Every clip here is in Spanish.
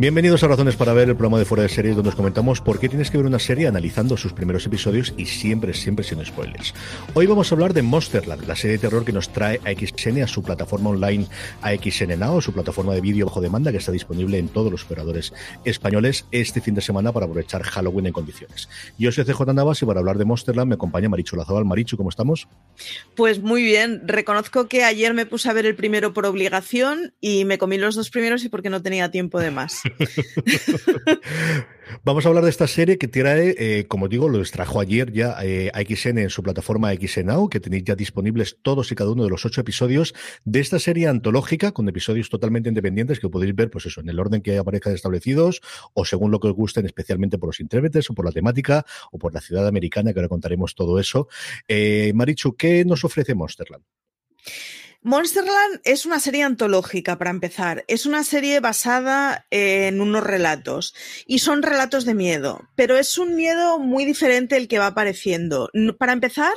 Bienvenidos a Razones para Ver, el programa de Fuera de Series, donde os comentamos por qué tienes que ver una serie analizando sus primeros episodios y siempre, siempre sin spoilers. Hoy vamos a hablar de Monsterland, la serie de terror que nos trae a XN a su plataforma online AXN Now, su plataforma de vídeo bajo demanda que está disponible en todos los operadores españoles este fin de semana para aprovechar Halloween en condiciones. Yo soy CJ Navas y para hablar de Monsterland me acompaña Marichu Lazabal. Marichu, ¿cómo estamos? Pues muy bien. Reconozco que ayer me puse a ver el primero por obligación y me comí los dos primeros y porque no tenía tiempo de más. Vamos a hablar de esta serie que trae, eh, como digo, lo extrajo ayer ya eh, a XN en su plataforma XNOW, que tenéis ya disponibles todos y cada uno de los ocho episodios de esta serie antológica, con episodios totalmente independientes que podéis ver, pues eso, en el orden que aparezcan establecidos, o según lo que os gusten, especialmente por los intérpretes, o por la temática, o por la ciudad americana, que ahora contaremos todo eso. Eh, Marichu, ¿qué nos ofrece Monsterland? Monsterland es una serie antológica, para empezar. Es una serie basada en unos relatos. Y son relatos de miedo. Pero es un miedo muy diferente el que va apareciendo. Para empezar,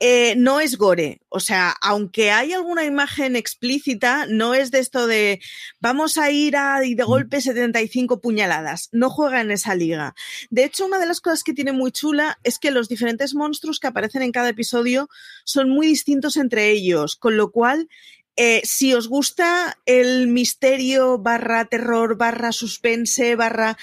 eh, no es gore. O sea, aunque hay alguna imagen explícita, no es de esto de vamos a ir a y de mm. golpe 75 puñaladas. No juega en esa liga. De hecho, una de las cosas que tiene muy chula es que los diferentes monstruos que aparecen en cada episodio son muy distintos entre ellos, con lo cual eh, si os gusta el misterio barra terror barra suspense barra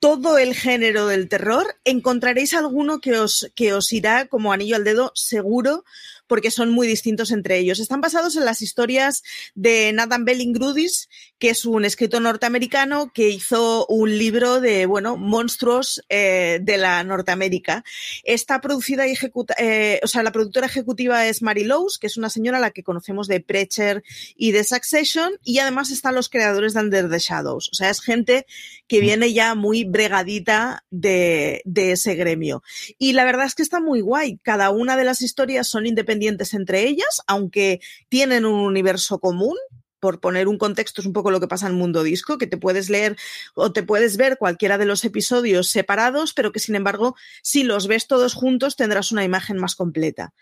todo el género del terror, encontraréis alguno que os, que os irá como anillo al dedo seguro, porque son muy distintos entre ellos. Están basados en las historias de Nathan Belling-Grudis, que es un escritor norteamericano que hizo un libro de, bueno, monstruos eh, de la Norteamérica. Está producida y ejecuta, eh, o sea, la productora ejecutiva es Mary Lowes, que es una señora a la que conocemos de Preacher y de Succession, y además están los creadores de Under the Shadows. O sea, es gente que mm. viene ya muy bregadita de, de ese gremio. Y la verdad es que está muy guay. Cada una de las historias son independientes entre ellas, aunque tienen un universo común, por poner un contexto, es un poco lo que pasa en Mundo Disco, que te puedes leer o te puedes ver cualquiera de los episodios separados, pero que sin embargo, si los ves todos juntos, tendrás una imagen más completa.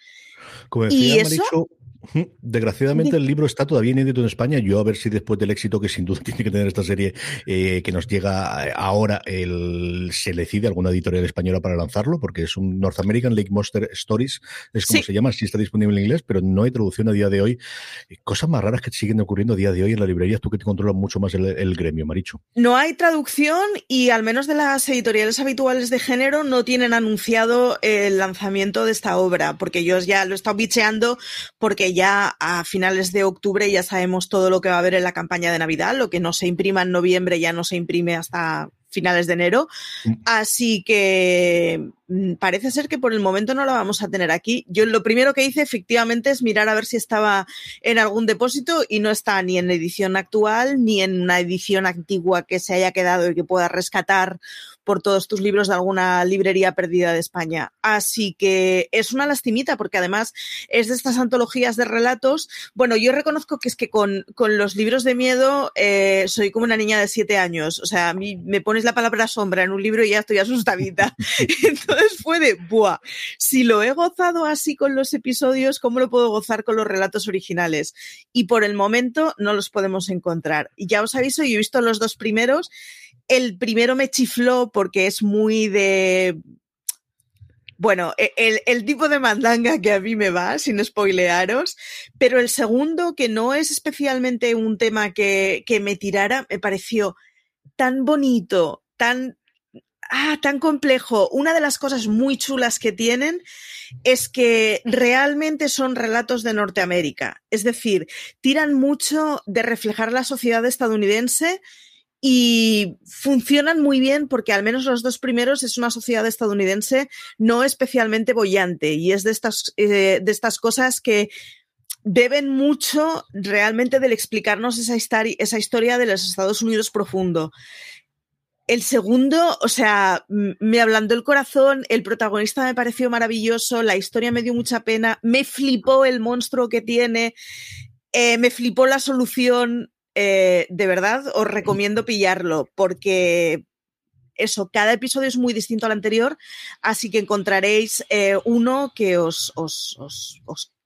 y eso, Desgraciadamente el libro está todavía inédito en España. Yo a ver si después del éxito que sin duda tiene que tener esta serie eh, que nos llega ahora, el, se decide alguna editorial española para lanzarlo, porque es un North American Lake Monster Stories, es como se llama, sí está disponible en inglés, pero no hay traducción a día de hoy. Eh, cosas más raras que siguen ocurriendo a día de hoy en la librería, tú que te controlas mucho más el, gremio, Maricho. No hay traducción y al menos de las editoriales habituales de género no tienen anunciado el lanzamiento de esta obra, porque yo ya lo he estado bicheando porque ya a finales de octubre ya sabemos todo lo que va a haber en la campaña de Navidad, lo que no se imprima en noviembre ya no se imprime hasta finales de enero. Mm. Así que mm, parece ser que por el momento no la vamos a tener aquí. Yo lo primero que hice efectivamente es mirar a ver si estaba en algún depósito y no está ni en edición actual ni en una edición antigua que se haya quedado y que pueda rescatar por todos tus libros de alguna librería perdida de España. Así que es una lastimita porque además es de estas antologías de relatos. Bueno, yo reconozco que es que con, con los libros de miedo eh, soy como una niña de siete años. O sea, a mí me pones la palabra sombra en un libro y ya estoy asustadita. Entonces fue de, buah, si lo he gozado así con los episodios, ¿cómo lo puedo gozar con los relatos originales? Y por el momento no los podemos encontrar. Y ya os aviso, yo he visto los dos primeros. El primero me chifló porque es muy de bueno, e, el, tipo de mandanga que a mí me va, sin spoilearos, pero el segundo, que no es especialmente un tema que, que me tirara, me pareció tan bonito, tan, ah, tan complejo. Una de las cosas muy chulas que tienen es que realmente son relatos de Norteamérica. Es decir, tiran mucho de reflejar la sociedad estadounidense y funcionan muy bien porque al menos los dos primeros es una sociedad estadounidense no especialmente bollante y es de estas, eh, de estas cosas que deben mucho realmente del explicarnos esa, esa historia de los Estados Unidos profundo. El segundo, o sea, me ablandó el corazón, el protagonista me pareció maravilloso, la historia me dio mucha pena, me flipó el monstruo que tiene, eh, me flipó la solución, eh, de verdad os recomiendo pillarlo porque eso, cada episodio es muy distinto al anterior, así que encontraréis eh, uno que os, os,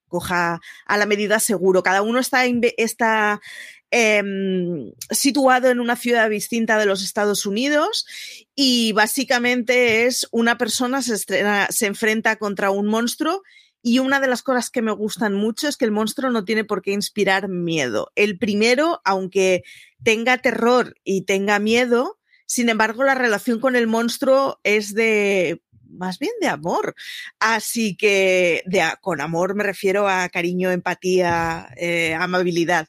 coja a la medida seguro. Cada uno está, está em, situado en una ciudad distinta de los Estados Unidos y básicamente es una persona se, se enfrenta contra un monstruo y una de las cosas que me gustan mucho es que el monstruo no tiene por qué inspirar miedo. El primero, aunque tenga terror y tenga miedo, sin embargo, la relación con el monstruo es de más bien de amor. Así que de, con amor me refiero a cariño, empatía, eh, amabilidad.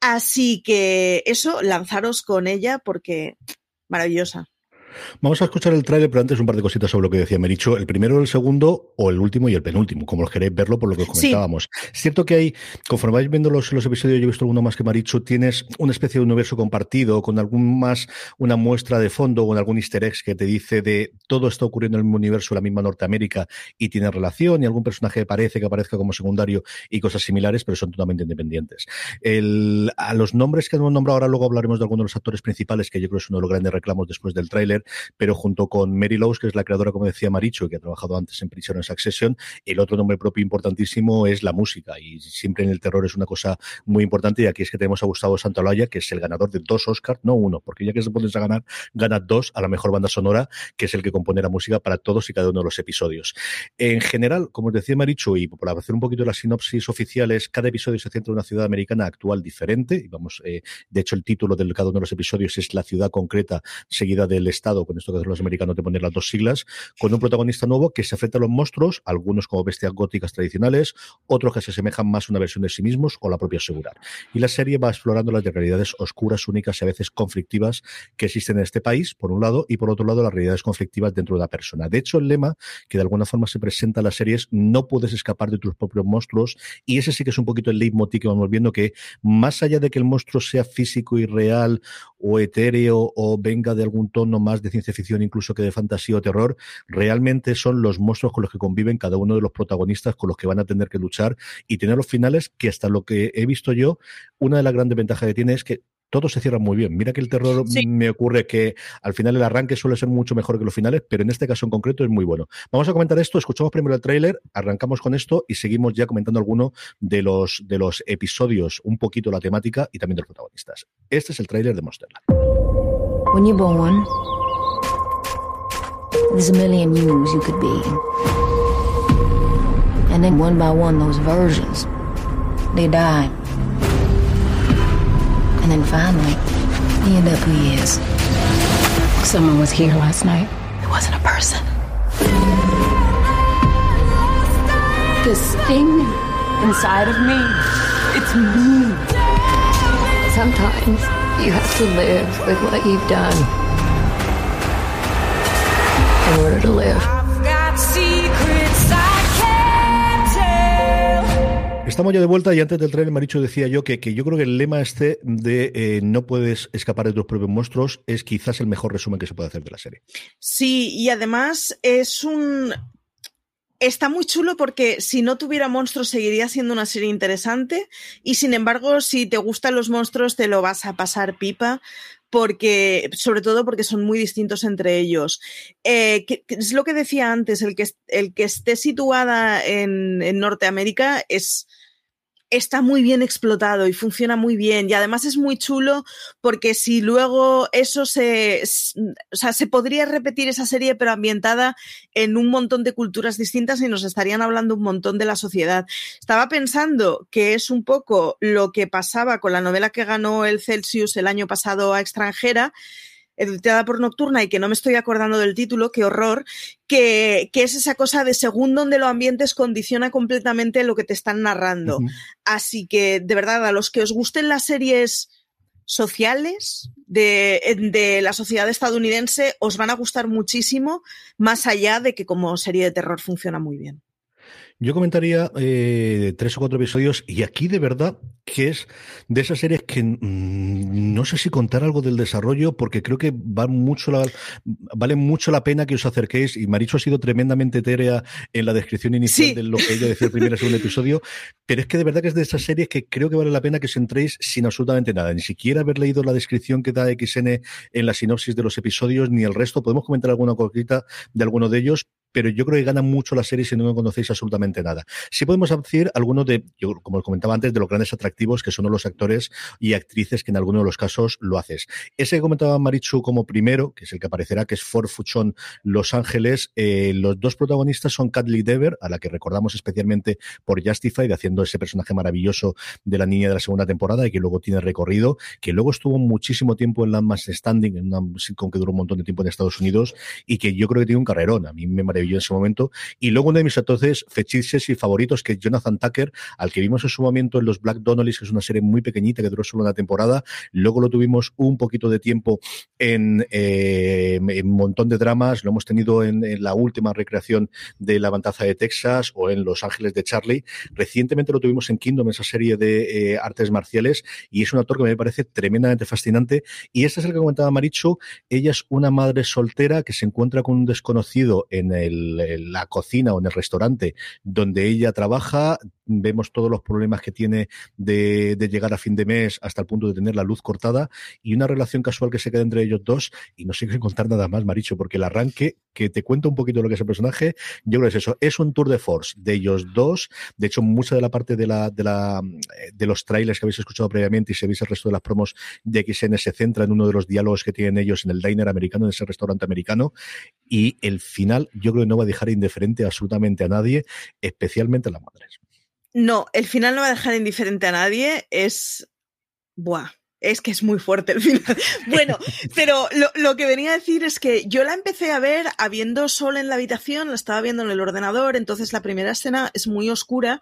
Así que eso, lanzaros con ella porque maravillosa. Vamos a escuchar el tráiler, pero antes un par de cositas sobre lo que decía Mericho. El primero, el segundo, o el último y el penúltimo, como queréis verlo por lo que comentábamos. Es cierto que hay, conforme vais viendo los, los episodios, yo he visto alguno más que Maricho, tienes una especie de universo compartido, con algún más, una muestra de fondo, con algún easter egg que te dice de todo está ocurriendo en el mismo universo, la misma Norteamérica, y tiene relación, y algún personaje parece que aparezca como secundario y cosas similares, pero son totalmente independientes. El, a los nombres que hemos nombrado ahora, luego hablaremos de algunos de los actores principales, que yo creo que es uno de los grandes reclamos después del tráiler, pero junto con Mary Lowes, que es la creadora, como decía Maricho, que ha trabajado antes en Prisoner Succession, el otro nombre propio importantísimo es la música, y siempre en el terror es una cosa muy importante, y aquí es que tenemos a Gustavo Santaolalla, que es el ganador de dos Oscars, no uno, porque ya que se pones a ganar, gana dos a la mejor banda sonora, que es el que compone la música para todos y cada uno de los episodios. En general, como os decía Maricho, y por hacer un poquito las sinopsis oficiales, cada episodio se centra en una ciudad americana actual diferente, y vamos, eh, de hecho el título de cada uno de los episodios es la ciudad concreta seguida del estado, con esto que los americanos de poner las dos siglas, con un protagonista nuevo que se enfrenta a los monstruos, algunos como bestias góticas tradicionales, otros que se asemejan más a una versión de sí mismos o la propia seguridad. Y la serie va explorando las realidades oscuras, únicas y a veces conflictivas que existen en este país, por un lado, y por otro lado, las realidades conflictivas dentro de la persona. De hecho, el lema que de alguna forma se presenta en la serie es no puedes escapar de tus propios monstruos, y ese sí que es un poquito el leitmotiv que vamos viendo, que más allá de que el monstruo sea físico y real o etéreo o venga de algún tono más de ciencia ficción incluso que de fantasía o terror, realmente son los monstruos con los que conviven cada uno de los protagonistas con los que van a tener que luchar y tener los finales que hasta lo que he visto yo, una de las grandes ventajas que tiene es que todo se cierra muy bien. Mira que el terror me ocurre que al final el arranque suele ser mucho mejor que los finales, pero en este caso en concreto es muy bueno. Vamos a comentar esto, escuchamos primero el tráiler, arrancamos con esto y seguimos ya comentando alguno de los, de los episodios, un poquito la temática y también de los protagonistas. Este es el tráiler de Monsterland. There's a million yous you could be. And then one by one, those versions, they die. And then finally, he end up who he is. Someone was here last night. It wasn't a person. This thing inside of me, it's me. Sometimes you have to live with what you've done. Estamos ya de vuelta y antes del tren, Maricho decía yo que, que yo creo que el lema este de eh, no puedes escapar de tus propios monstruos es quizás el mejor resumen que se puede hacer de la serie. Sí, y además es un está muy chulo porque si no tuviera monstruos seguiría siendo una serie interesante y sin embargo si te gustan los monstruos te lo vas a pasar pipa porque sobre todo porque son muy distintos entre ellos. Eh, es lo que decía antes, el que, el que esté situada en, en Norteamérica es está muy bien explotado y funciona muy bien. Y además es muy chulo porque si luego eso se, o sea, se podría repetir esa serie, pero ambientada en un montón de culturas distintas y nos estarían hablando un montón de la sociedad. Estaba pensando que es un poco lo que pasaba con la novela que ganó el Celsius el año pasado a extranjera editada por Nocturna y que no me estoy acordando del título, qué horror, que, que, es esa cosa de según donde lo ambientes condiciona completamente lo que te están narrando. Uh -huh. Así que, de verdad, a los que os gusten las series sociales de, de, la sociedad estadounidense, os van a gustar muchísimo, más allá de que como serie de terror funciona muy bien. Yo comentaría eh, tres o cuatro episodios y aquí de verdad que es de esas series que mmm, no sé si contar algo del desarrollo porque creo que va mucho la, vale mucho la pena que os acerquéis y Maricho ha sido tremendamente etérea en la descripción inicial sí. de lo que ella decía el primer y segundo episodio, pero es que de verdad que es de esas series que creo que vale la pena que os entréis sin absolutamente nada, ni siquiera haber leído la descripción que da XN en la sinopsis de los episodios ni el resto, podemos comentar alguna cosita de alguno de ellos, pero yo creo que gana mucho la serie si no conocéis absolutamente nada. Sí podemos decir algunos de, yo, como os comentaba antes, de los grandes atractivos que son los actores y actrices que en algunos de los casos lo haces. Ese que comentaba Marichu como primero, que es el que aparecerá, que es Fort Fuchon Los Ángeles, eh, los dos protagonistas son Kathleen Dever, a la que recordamos especialmente por Justified, haciendo ese personaje maravilloso de la niña de la segunda temporada y que luego tiene recorrido, que luego estuvo muchísimo tiempo en Landmass Standing, en una que duró un montón de tiempo en Estados Unidos y que yo creo que tiene un carrerón. A mí me maravilló en ese momento. Y luego uno de mis entonces fetiches y favoritos, que es Jonathan Tucker, al que vimos en su momento en los Black Donnellys, que es una serie muy pequeñita que duró solo una temporada. Luego lo tuvimos un poquito de tiempo en, eh, un montón de dramas. Lo hemos tenido en, en, la última recreación de La Bantaza de Texas o en Los Ángeles de Charlie. Recientemente lo tuvimos en Kingdom, esa serie de eh, artes marciales, y es un actor que me parece tremendamente fascinante. Y este es el que comentaba Maricho. Ella es una madre soltera que se encuentra con un desconocido en el la cocina o en el restaurante donde ella trabaja, vemos todos los problemas que tiene de, llegar a fin de mes hasta el punto de tener la luz cortada y una relación casual que se queda entre ellos dos y no sé qué contar nada más, Maricho, porque el arranque que te cuenta un poquito lo que es el personaje, yo creo que es eso, es un tour de force de ellos dos, de hecho mucha de la parte de la de la de los trailers que habéis escuchado previamente y si veis el resto de las promos de XN se centra en uno de los diálogos que tienen ellos en el diner americano, en ese restaurante americano y el final yo creo que no va a dejar indiferente absolutamente a nadie, especialmente a las madres. No, el final no va a dejar indiferente a nadie, es... Buah, es que es muy fuerte el final. Bueno, pero lo, que venía a decir es que yo la empecé a ver habiendo sol en la habitación, la estaba viendo en el ordenador, entonces la primera escena es muy oscura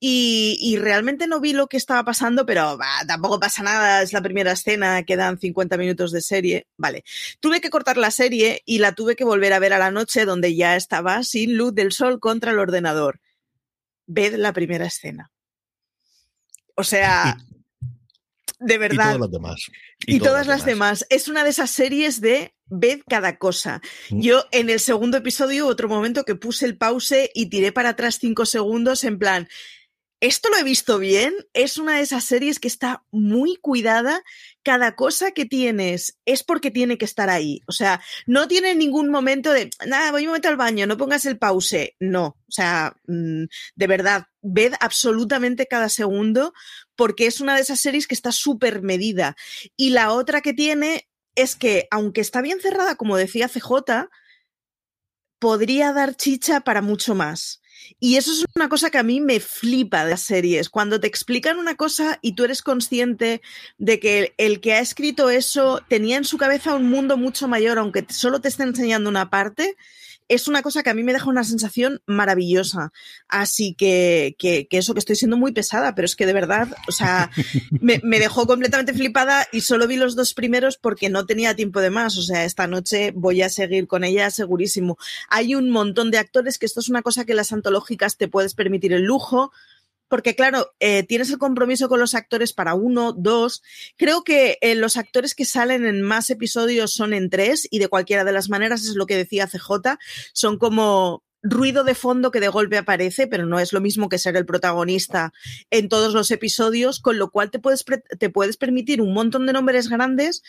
y, y realmente no vi lo que estaba pasando, pero tampoco pasa nada, es la primera escena, quedan 50 minutos de serie. Vale, tuve que cortar la serie y la tuve que volver a ver a la noche donde ya estaba sin luz del sol contra el ordenador ved la primera escena. O sea, de verdad. Y todas las demás. Y, y todas, todas, las demás. demás. Es una de esas series de ved cada cosa. Mm. Yo en el segundo episodio, otro momento que puse el pause y tiré para atrás cinco segundos en plan, esto lo he visto bien, es una de esas series que está muy cuidada, cada cosa que tienes es porque tiene que estar ahí, o sea, no tiene ningún momento de, nada, voy un momento al baño, no pongas el pause, no, o sea, mm, de verdad, ved absolutamente cada segundo porque es una de esas series que está súper medida. Y la otra que tiene es que, aunque está bien cerrada, como decía CJ, podría dar chicha para mucho más. Y eso es una cosa que a mí me flipa de las series. Cuando te explican una cosa y tú eres consciente de que el que ha escrito eso tenía en su cabeza un mundo mucho mayor, aunque solo te esté enseñando una parte, es una cosa que a mí me deja una sensación maravillosa. Así que, que, que, eso que estoy siendo muy pesada, pero es que de verdad, o sea, me, me, dejó completamente flipada y solo vi los dos primeros porque no tenía tiempo de más. O sea, esta noche voy a seguir con ella segurísimo. Hay un montón de actores que esto es una cosa que las antológicas te puedes permitir el lujo porque claro, eh, tienes el compromiso con los actores para uno, dos. Creo que eh, los actores que salen en más episodios son en tres y de cualquiera de las maneras es lo que decía CJ, son como ruido de fondo que de golpe aparece, pero no es lo mismo que ser el protagonista en todos los episodios, con lo cual te puedes, te puedes permitir un montón de nombres grandes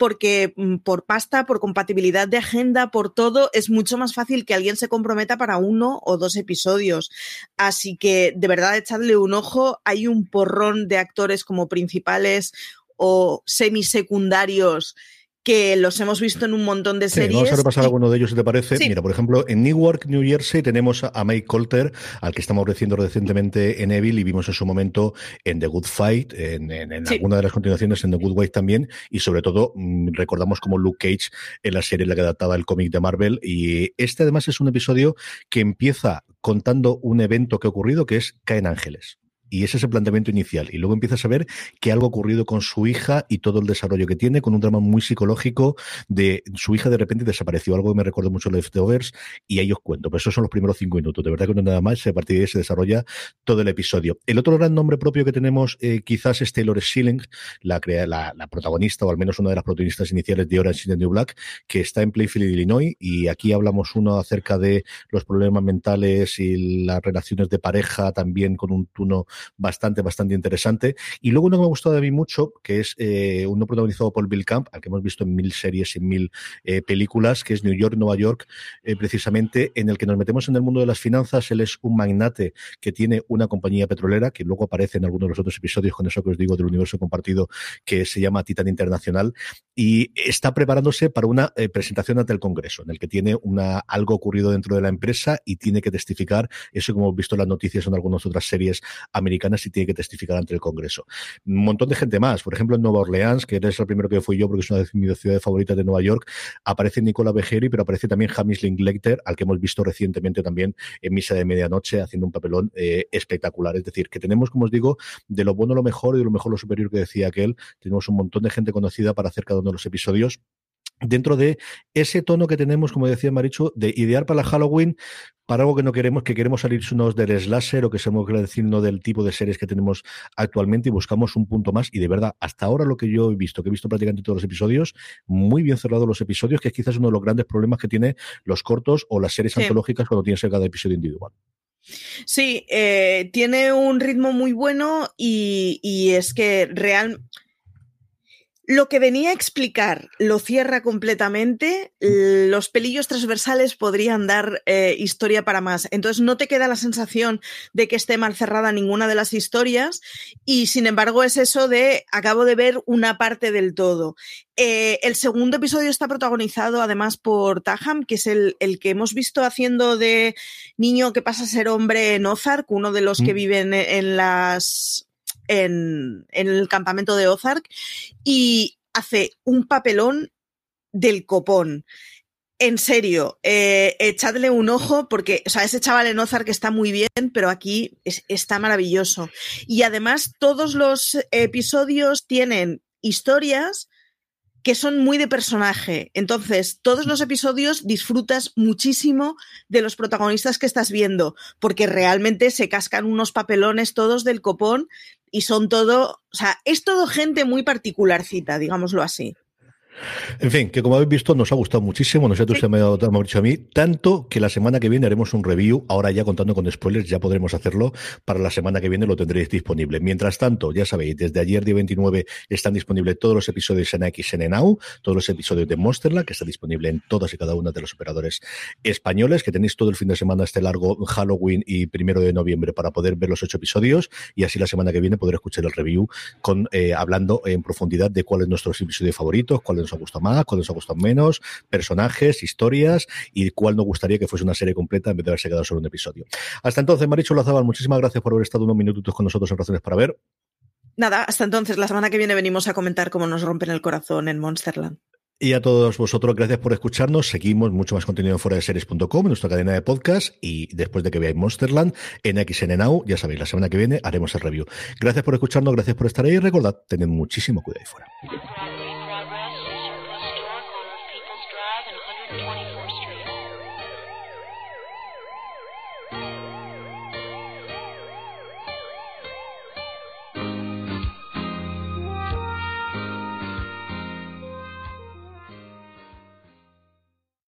porque mm, por pasta, por compatibilidad de agenda, por todo, es mucho más fácil que alguien se comprometa para uno o dos episodios. Así que de verdad echadle un ojo. Hay un porrón de actores como principales o semisecundarios que los hemos visto en un montón de series. vamos a repasar alguno de ellos, si te parece. Mira, por ejemplo, en Newark, New Jersey, tenemos a Mike Colter, al que estamos reciendo recientemente en Evil y vimos en su momento en The Good Fight, en, alguna de las continuaciones en The Good Wife también, y sobre todo mm, recordamos como Luke Cage en la serie en la que adaptaba el cómic de Marvel. Y este además es un episodio que empieza contando un evento que ha ocurrido, que es Caen Ángeles. Y ese es el planteamiento inicial. Y luego empiezas a ver que algo ha ocurrido con su hija y todo el desarrollo que tiene, con un drama muy psicológico de su hija de repente desapareció, algo que me recuerda mucho a Leftovers, y ahí os cuento. Pero esos son los primeros cinco minutos. De verdad que no nada más, a partir de ahí se desarrolla todo el episodio. El otro gran nombre propio que tenemos eh, quizás es Taylor Schilling, la, la, la, protagonista, o al menos una de las protagonistas iniciales de Orange is the New Black, que está en Playfield, Illinois, y aquí hablamos uno acerca de los problemas mentales y las relaciones de pareja, también con un tono bastante, bastante interesante. Y luego uno que me ha gustado de mí mucho, que es eh, uno protagonizado por Bill Camp, al que hemos visto en mil series y mil eh, películas, que es New York, Nueva York, eh, precisamente, en el que nos metemos en el mundo de las finanzas. Él es un magnate que tiene una compañía petrolera, que luego aparece en algunos de los otros episodios con eso que os digo del universo compartido, que se llama Titan Internacional, y está preparándose para una presentación ante el Congreso, en el que tiene una, algo ocurrido dentro de la empresa y tiene que testificar, eso como hemos visto en las noticias en algunas otras series americanas, y tiene que testificar ante el Congreso. Un montón de gente más, por ejemplo en Nueva Orleans, que eres el primero que fui yo porque es una de mis ciudades favoritas de Nueva York, aparece Nicola Bejeri, pero aparece también James Linklater, al que hemos visto recientemente también en Misa de Medianoche, haciendo un papelón eh, espectacular. Es decir, que tenemos, como os digo, de lo bueno lo mejor y de lo mejor lo superior que decía aquel, tenemos un montón de gente conocida para hacer cada uno de los episodios dentro de ese tono que tenemos, como decía Marichu, de idear para la Halloween, para algo que no queremos, que queremos salirnos del slasher o que se que decir no del tipo de series que tenemos actualmente y buscamos un punto más. Y de verdad, hasta ahora lo que yo he visto, que he visto prácticamente todos los episodios, muy bien cerrados los episodios, que es quizás uno de los grandes problemas que tiene los cortos o las series antológicas cuando tienes cada episodio individual. Sí, eh, tiene un ritmo muy bueno y, y es que real lo que venía a explicar lo cierra completamente. Los pelillos transversales podrían dar eh, historia para más. Entonces no te queda la sensación de que esté mal cerrada ninguna de las historias y sin embargo es eso de acabo de ver una parte del todo. Eh, el segundo episodio está protagonizado además por Taham, que es el, que hemos visto haciendo de niño que pasa a ser hombre en Ozark, uno de los que mm. viven en las en, el campamento de Ozark y hace un papelón del copón. En serio, eh, echadle un ojo porque, o sea, ese chaval en Ozark está muy bien, pero aquí está maravilloso. Y además todos los episodios tienen historias que son muy de personaje. Entonces, todos los episodios disfrutas muchísimo de los protagonistas que estás viendo, porque realmente se cascan unos papelones todos del copón y son todo, o sea, es todo gente muy particularcita, digámoslo así. En fin, que como habéis visto nos ha gustado muchísimo, nos ha entusiasmado sí. a mí, tanto que la semana que viene haremos un review, ahora ya contando con spoilers, ya podremos hacerlo, para la semana que viene lo tendréis disponible. Mientras tanto, ya sabéis, desde ayer día 29 están disponibles todos los episodios en XN Now, todos los episodios de Monsterland, que está disponible en todas y cada una de los operadores españoles, que tenéis todo el fin de semana este largo Halloween y primero de noviembre para poder ver los ocho episodios y así la semana que viene poder escuchar el review con eh, hablando en profundidad de cuál es nuestro episodio favorito, cuál nos ha gustado más, cuál nos ha gustado menos, personajes, historias y cuál nos gustaría que fuese una serie completa en vez de haberse quedado solo un episodio. Hasta entonces, Marichu Lazabal, muchísimas gracias por haber estado unos minutos con nosotros en Razones para Ver. Nada, hasta entonces, la semana que viene venimos a comentar cómo nos rompen el corazón en Monsterland. Y a todos vosotros, gracias por escucharnos. Seguimos mucho más contenido en fuera de series.com, en nuestra cadena de podcast. Y después de que veáis Monsterland en XN Now, ya sabéis, la semana que viene haremos el review. Gracias por escucharnos, gracias por estar ahí. Y recordad, tened muchísimo cuidado ahí fuera.